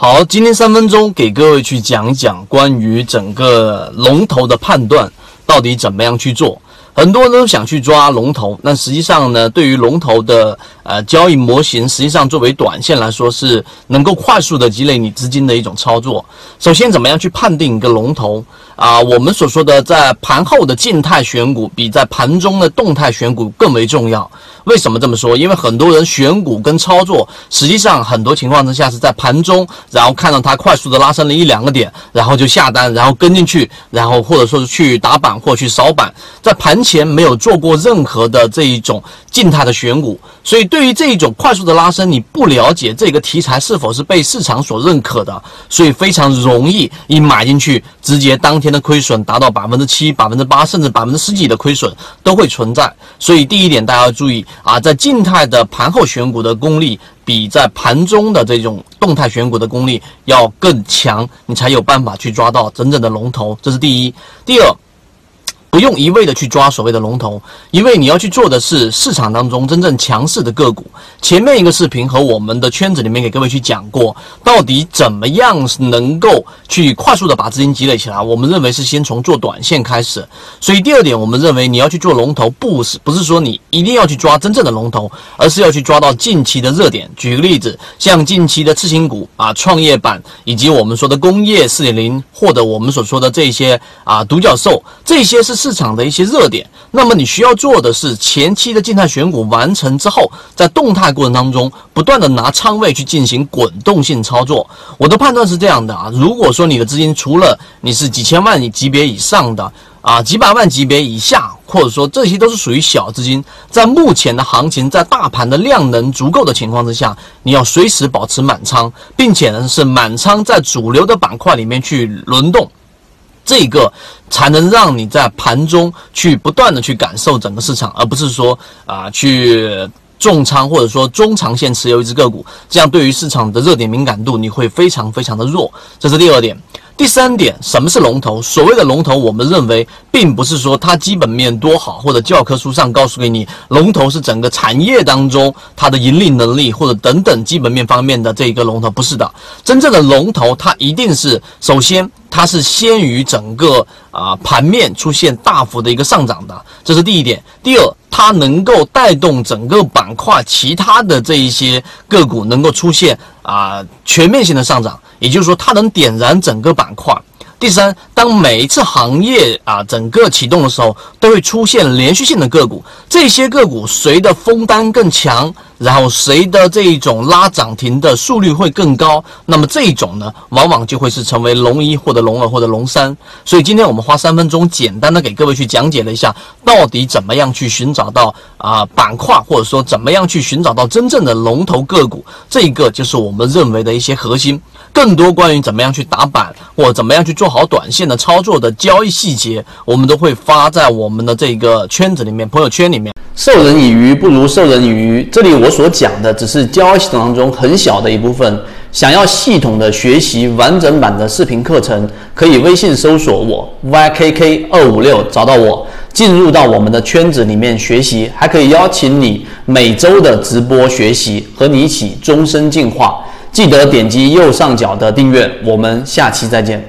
好，今天三分钟给各位去讲一讲关于整个龙头的判断，到底怎么样去做。很多人都想去抓龙头，那实际上呢，对于龙头的呃交易模型，实际上作为短线来说是能够快速的积累你资金的一种操作。首先，怎么样去判定一个龙头啊？我们所说的在盘后的静态选股，比在盘中的动态选股更为重要。为什么这么说？因为很多人选股跟操作，实际上很多情况之下是在盘中，然后看到它快速的拉升了一两个点，然后就下单，然后跟进去，然后或者说是去打板或去扫板，在盘前没有做过任何的这一种静态的选股，所以对于这一种快速的拉升，你不了解这个题材是否是被市场所认可的，所以非常容易一买进去，直接当天的亏损达到百分之七、百分之八，甚至百分之十几的亏损都会存在。所以第一点，大家要注意。啊，在静态的盘后选股的功力，比在盘中的这种动态选股的功力要更强，你才有办法去抓到真正的龙头。这是第一。第二。不用一味的去抓所谓的龙头，因为你要去做的是市场当中真正强势的个股。前面一个视频和我们的圈子里面给各位去讲过，到底怎么样能够去快速的把资金积累起来。我们认为是先从做短线开始。所以第二点，我们认为你要去做龙头，不是不是说你一定要去抓真正的龙头，而是要去抓到近期的热点。举个例子，像近期的次新股啊、创业板，以及我们说的工业四点零，或者我们所说的这些啊独角兽，这些是。市场的一些热点，那么你需要做的是前期的静态选股完成之后，在动态过程当中不断的拿仓位去进行滚动性操作。我的判断是这样的啊，如果说你的资金除了你是几千万级别以上的啊，几百万级别以下，或者说这些都是属于小资金，在目前的行情，在大盘的量能足够的情况之下，你要随时保持满仓，并且呢是满仓在主流的板块里面去轮动。这个才能让你在盘中去不断的去感受整个市场，而不是说啊去重仓或者说中长线持有一只个股，这样对于市场的热点敏感度你会非常非常的弱。这是第二点。第三点，什么是龙头？所谓的龙头，我们认为并不是说它基本面多好，或者教科书上告诉给你，龙头是整个产业当中它的盈利能力或者等等基本面方面的这一个龙头，不是的。真正的龙头，它一定是首先它是先于整个啊盘面出现大幅的一个上涨的，这是第一点。第二，它能够带动整个板块其他的这一些个股能够出现啊全面性的上涨。也就是说，它能点燃整个板块。第三，当每一次行业啊整个启动的时候，都会出现连续性的个股，这些个股谁的封单更强？然后谁的这一种拉涨停的速率会更高？那么这一种呢，往往就会是成为龙一或者龙二或者龙三。所以今天我们花三分钟，简单的给各位去讲解了一下，到底怎么样去寻找到啊板块，或者说怎么样去寻找到真正的龙头个股。这一个就是我们认为的一些核心。更多关于怎么样去打板，或怎么样去做好短线的操作的交易细节，我们都会发在我们的这个圈子里面、朋友圈里面。授人以鱼不如授人以渔。这里我所讲的只是交易系统当中很小的一部分。想要系统的学习完整版的视频课程，可以微信搜索我 ykk 二五六找到我，进入到我们的圈子里面学习，还可以邀请你每周的直播学习，和你一起终身进化。记得点击右上角的订阅，我们下期再见。